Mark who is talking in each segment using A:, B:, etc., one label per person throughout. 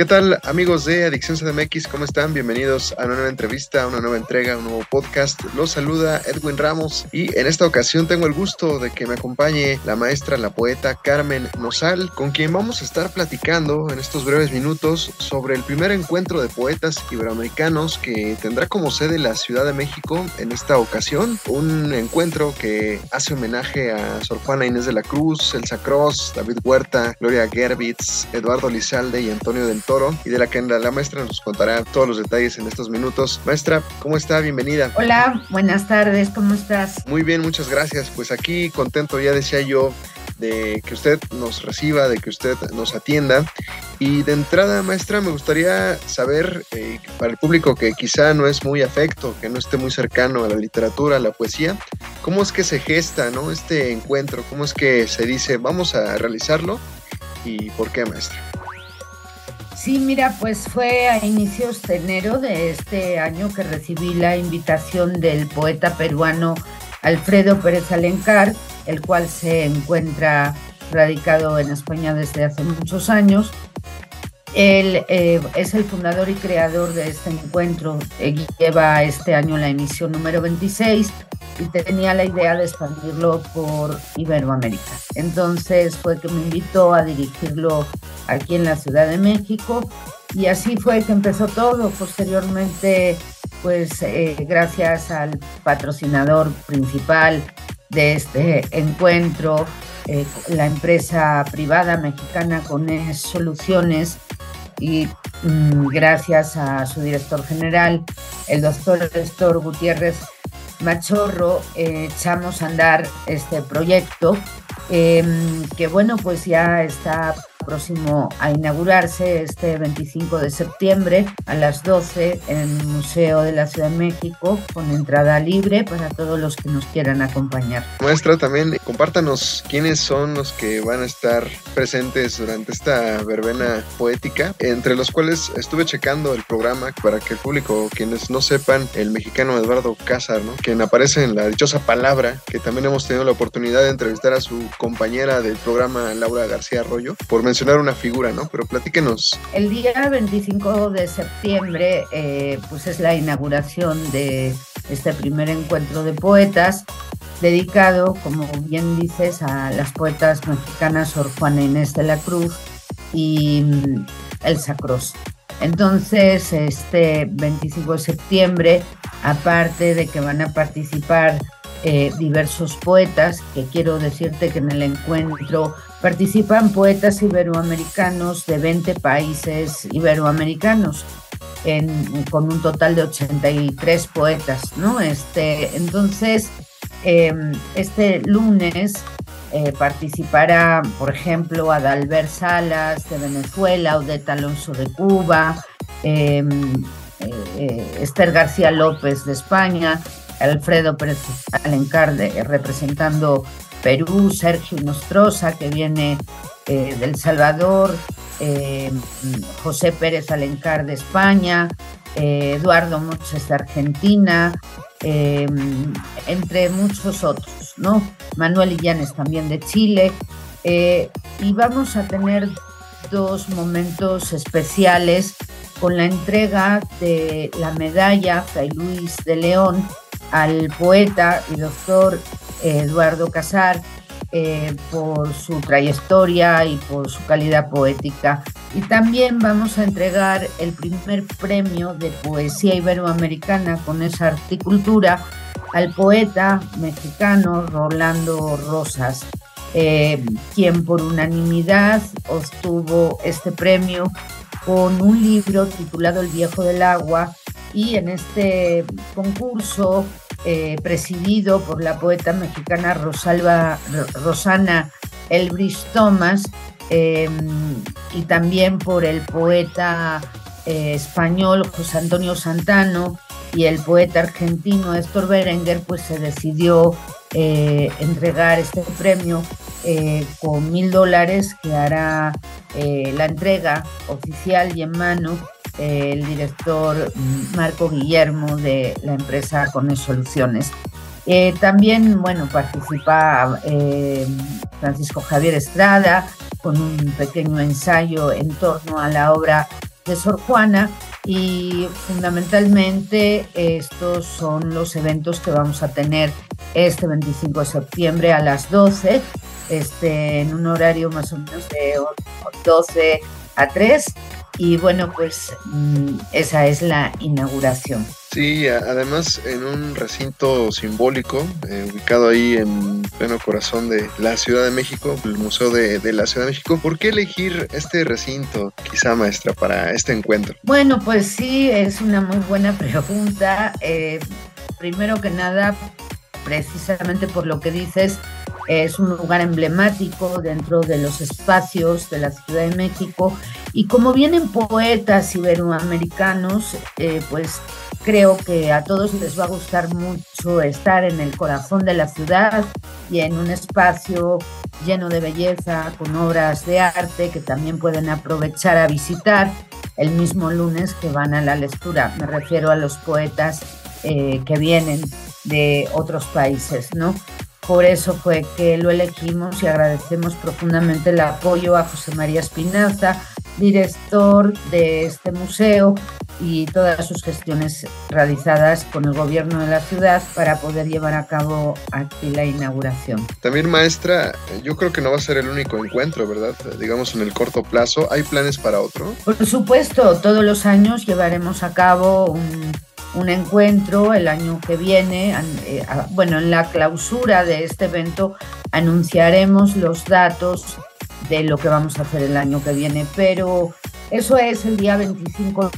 A: ¿Qué tal amigos de Adicción CDMX? ¿Cómo están? Bienvenidos a una nueva entrevista, a una nueva entrega, a un nuevo podcast. Los saluda Edwin Ramos y en esta ocasión tengo el gusto de que me acompañe la maestra, la poeta Carmen Nosal, con quien vamos a estar platicando en estos breves minutos sobre el primer encuentro de poetas iberoamericanos que tendrá como sede la Ciudad de México en esta ocasión. Un encuentro que hace homenaje a Sor Juana Inés de la Cruz, Elsa Cross, David Huerta, Gloria Gerbitz, Eduardo Lizalde y Antonio del y de la que la, maestra nos contará todos los detalles en estos minutos. Maestra, ¿cómo está? Bienvenida.
B: Hola, buenas tardes, ¿cómo estás?
A: Muy bien, muchas gracias. Pues aquí contento, ya decía yo, de que usted nos reciba, de que usted nos atienda. Y de entrada, maestra, me gustaría saber, eh, para el público que quizá no es muy afecto, que no esté muy cercano a la literatura, a la poesía, ¿cómo es que se gesta ¿no? este encuentro? ¿Cómo es que se dice, vamos a realizarlo? ¿Y por qué, maestra?
B: Sí, mira, pues fue a inicios de enero de este año que recibí la invitación del poeta peruano Alfredo Pérez Alencar, el cual se encuentra radicado en España desde hace muchos años. Él eh, es el fundador y creador de este encuentro. lleva este año la emisión número 26 y tenía la idea de expandirlo por Iberoamérica. Entonces fue que me invitó a dirigirlo aquí en la Ciudad de México y así fue que empezó todo. Posteriormente, pues eh, gracias al patrocinador principal de este encuentro, eh, la empresa privada mexicana Cones Soluciones y mm, gracias a su director general, el doctor Néstor Gutiérrez Machorro, eh, echamos a andar este proyecto em, que bueno, pues ya está próximo a inaugurarse este 25 de septiembre a las 12 en el Museo de la Ciudad de México con entrada libre para todos los que nos quieran acompañar.
A: Maestra, también compártanos quiénes son los que van a estar presentes durante esta verbena poética, entre los cuales estuve checando el programa para que el público, quienes no sepan, el mexicano Eduardo Cázar, ¿no? quien aparece en la dichosa palabra, que también hemos tenido la oportunidad de entrevistar a su compañera del programa, Laura García Arroyo, por mencionar una figura, ¿no? Pero platíquenos.
B: El día 25 de septiembre, eh, pues es la inauguración de este primer encuentro de poetas, dedicado, como bien dices, a las poetas mexicanas Sor Juana Inés de la Cruz y mm, Elsa Cross. Entonces, este 25 de septiembre, aparte de que van a participar eh, diversos poetas, que quiero decirte que en el encuentro participan poetas iberoamericanos de 20 países iberoamericanos, con un total de 83 poetas, ¿no? Este, entonces, em, este lunes eh, participará, por ejemplo, Adalbert Salas de Venezuela, Odeta Alonso de Cuba, em, eh, Esther García López de España, Alfredo Pérez Alencar representando Perú, Sergio Nostroza, que viene eh, del Salvador, eh, José Pérez Alencar de España, eh, Eduardo Moches de Argentina, entre muchos otros, ¿no? Manuel Illanes también de Chile. y vamos a tener dos momentos especiales con la entrega de la medalla Fray Luis de León al poeta y doctor Eduardo Casar eh, por su trayectoria y por su calidad poética. Y también vamos a entregar el primer premio de poesía iberoamericana con esa articultura al poeta mexicano Rolando Rosas, eh, quien por unanimidad obtuvo este premio con un libro titulado El viejo del agua y en este concurso eh, presidido por la poeta mexicana Rosalba, Rosana Elbridge Thomas em, y también por el poeta eh, español José Antonio Santano y el poeta argentino Héctor Berenguer, pues se decidió eh, entregar este premio con mil dólares que hará la entrega oficial y en mano el director Marco Guillermo de la empresa Cone Soluciones. también, bueno, participa Francisco Javier Estrada con un pequeño ensayo en torno a la obra de Sor Juana y fundamentalmente estos son los eventos que vamos a tener este 25 de septiembre a las 12, este, en un horario más o menos de 12 a 3 y bueno, pues mm, esa es la inauguración.
A: Sí, además en un recinto simbólico, eh, ubicado ahí en pleno corazón de la Ciudad de México, el Museo de, la Ciudad de México. ¿Por qué elegir este recinto, quizá maestra, para este encuentro?
B: Bueno, pues sí, es una muy buena pregunta. Eh, primero que nada, precisamente por lo que dices, es un lugar emblemático dentro de los espacios de la Ciudad de México y como vienen poetas iberoamericanos, eh, pues creo que a todos les va a gustar mucho estar en el corazón de la ciudad y en un espacio lleno de belleza, con obras de arte que también pueden aprovechar a visitar el mismo lunes que van a la lectura. Me refiero a los poetas eh, que vienen de otros países, ¿no? Por eso fue que lo elegimos y agradecemos profundamente el apoyo a José María Espinaza, director de este museo y todas sus gestiones realizadas con el gobierno de la ciudad para poder llevar a cabo aquí la inauguración.
A: También maestra, yo creo que no va a ser el único encuentro, ¿verdad? Digamos en el corto plazo, ¿hay planes para otro?
B: Por supuesto, todos los años llevaremos a cabo un un encuentro el año que viene. Eh, bueno, en la clausura de este evento anunciaremos los datos de lo que vamos a hacer el año que viene, pero eso es el día 25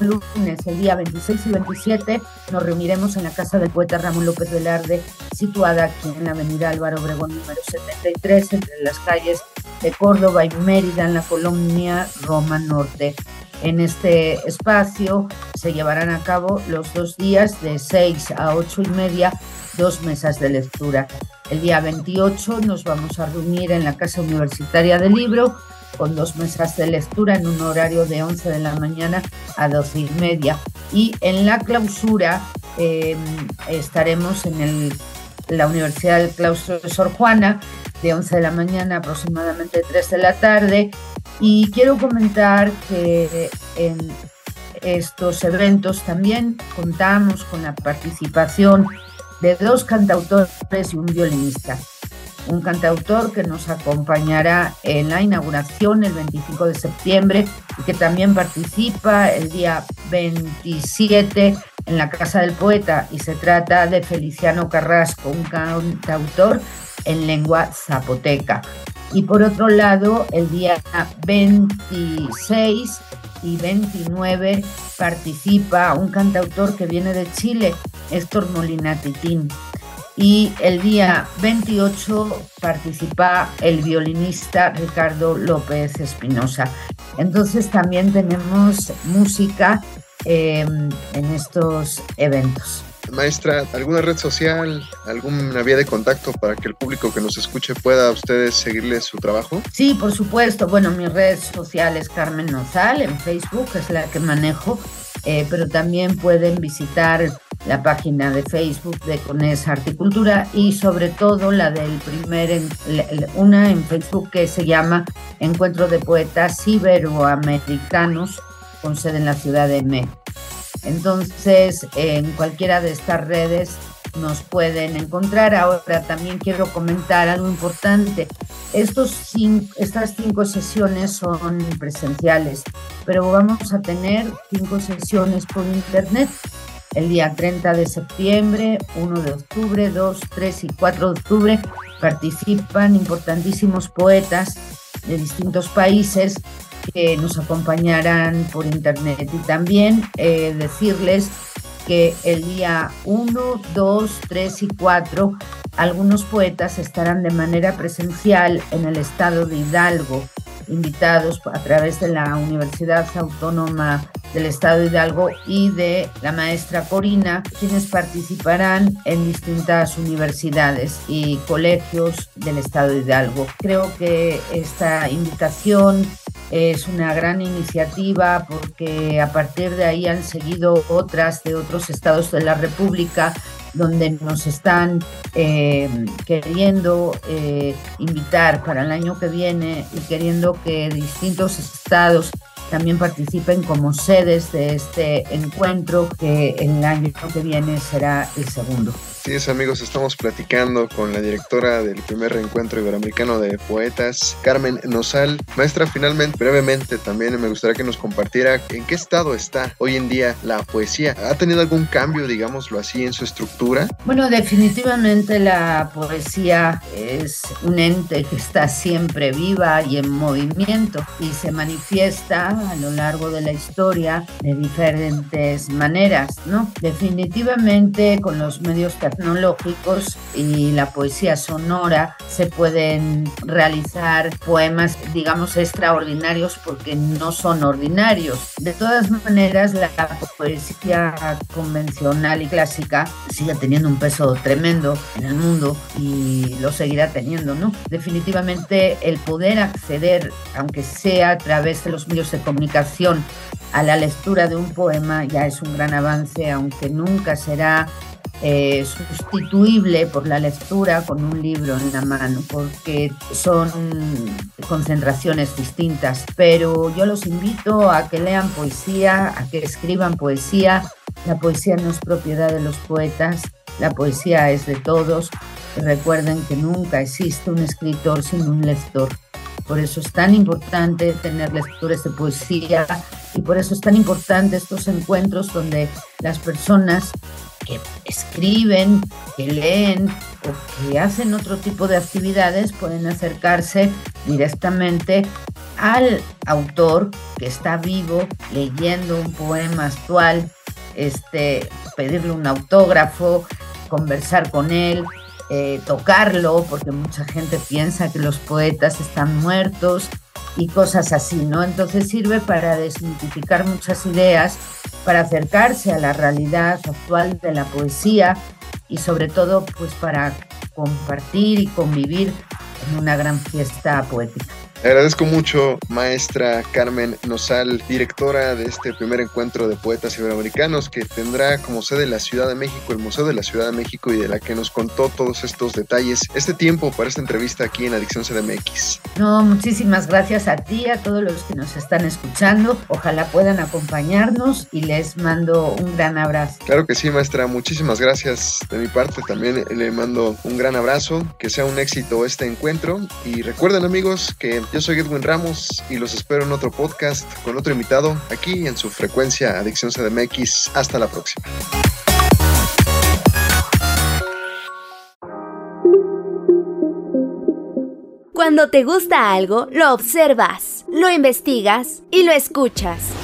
B: lunes, el día 26 y 27, nos reuniremos en la casa del poeta Ramón López Velarde, situada aquí en la avenida Álvaro Obregón número 73, entre las calles de Córdoba y Mérida, en la colonia Roma Norte. En este espacio se llevarán a cabo los dos días de 6 a 8 y media, dos mesas de lectura. El día 28 nos vamos a reunir en la Casa Universitaria del Libro con dos mesas de lectura en un horario de 11 de la mañana a 12 y media. Y en la clausura em, estaremos en el, la Universidad del Claustro de Sor Juana de 11 de la mañana aproximadamente 3 de la tarde y quiero comentar que en estos eventos también contamos con la participación de dos cantautores y un violinista. Un cantautor que nos acompañará en la inauguración el 25 de septiembre y que también participa el día 27 en la Casa del Poeta y se trata de Feliciano Carrasco, un cantautor en lengua zapoteca. Y por otro lado, el día 26 y 29 participa un cantautor que viene de Chile, Héctor Molina Titín. Y el día 28 participa el violinista Ricardo López Espinosa. Entonces también tenemos música eh, en estos eventos.
A: Maestra, ¿alguna red social, alguna vía de contacto para que el público que nos escuche pueda a ustedes seguirle su trabajo?
B: Sí, por supuesto. Bueno, mi red social es Carmen Nozal, en Facebook es la que manejo, eh, pero también pueden visitar la página de Facebook de Cones Articultura y sobre todo la del primer, una en Facebook que se llama Encuentro de Poetas Iberoamericanos con sede en la Ciudad de México. Entonces, en cualquiera de estas redes nos pueden encontrar. Ahora también quiero comentar algo importante. Estos estas cinco sesiones son presenciales, pero vamos a tener cinco sesiones por internet. El día 30 de septiembre, 1 de octubre, 2, 3 y 4 de octubre participan importantísimos poetas de distintos países que nos acompañarán por internet. Y también eh, decirles que el día 1, 2, 3 y 4 algunos poetas estarán de manera presencial en el estado de Hidalgo invitados a través de la Universidad Autónoma del Estado Hidalgo y de la maestra Corina, quienes participarán en distintas universidades y colegios del Estado Hidalgo. Creo que esta invitación es una gran iniciativa porque a partir de ahí han seguido otras de otros estados de la República donde nos están eh, queriendo eh, invitar para el año que viene y queriendo que distintos estados también participen como sedes de este encuentro que el año que viene será el segundo.
A: Sí, es amigos, estamos platicando con la directora del primer reencuentro iberoamericano de poetas, Carmen Nosal. Maestra, finalmente, brevemente también me gustaría que nos compartiera en qué estado está hoy en día la poesía. ¿Ha tenido algún cambio, digámoslo así, en su estructura?
B: Bueno, definitivamente la poesía es un ente que está siempre viva y en movimiento y se manifiesta a lo largo de la historia de diferentes maneras, ¿no? Definitivamente con los medios tecnológicos y la poesía sonora se pueden realizar poemas, digamos, extraordinarios porque no son ordinarios. De todas maneras, la poesía convencional y clásica sigue teniendo un peso tremendo en el mundo y lo seguirá teniendo, ¿no? Definitivamente el poder acceder, aunque sea a través de los medios de comunicación, a la lectura de un poema ya es un gran avance, aunque nunca será eh, sustituible por la lectura con un libro en la mano, porque son concentraciones distintas. Pero yo los invito a que lean poesía, a que escriban poesía. La poesía no es propiedad de los poetas, la poesía es de todos. recuerden que nunca existe un escritor sin un lector. Por eso es tan importante tener lecturas de poesía y por eso es tan importante estos encuentros donde las personas que escriben, que leen o que hacen otro tipo de actividades pueden acercarse directamente al autor que está vivo leyendo un poema actual, este, pedirle un autógrafo, conversar con él, eh, tocarlo, porque mucha gente piensa que los poetas están muertos y cosas así, ¿no? Entonces sirve para desmitificar muchas ideas, para acercarse a la realidad actual de la poesía y sobre todo pues para compartir y convivir en una gran fiesta poética.
A: Agradezco mucho, maestra Carmen Nosal, directora de este primer encuentro de poetas iberoamericanos que tendrá como sede la Ciudad de México, el Museo de la Ciudad de México y de la que nos contó todos estos detalles. Este tiempo para esta entrevista aquí en Adicción CDMX.
B: No, muchísimas gracias a ti, a todos los que nos están escuchando. Ojalá puedan acompañarnos y les mando un gran abrazo.
A: Claro que sí, maestra. Muchísimas gracias de mi parte. También le mando un gran abrazo. Que sea un éxito este encuentro. Y recuerden amigos que yo soy Edwin Ramos y los espero en otro podcast con otro invitado aquí en su frecuencia Adicción CDMX. Hasta la próxima.
C: Cuando te gusta algo, lo observas, lo investigas y lo escuchas.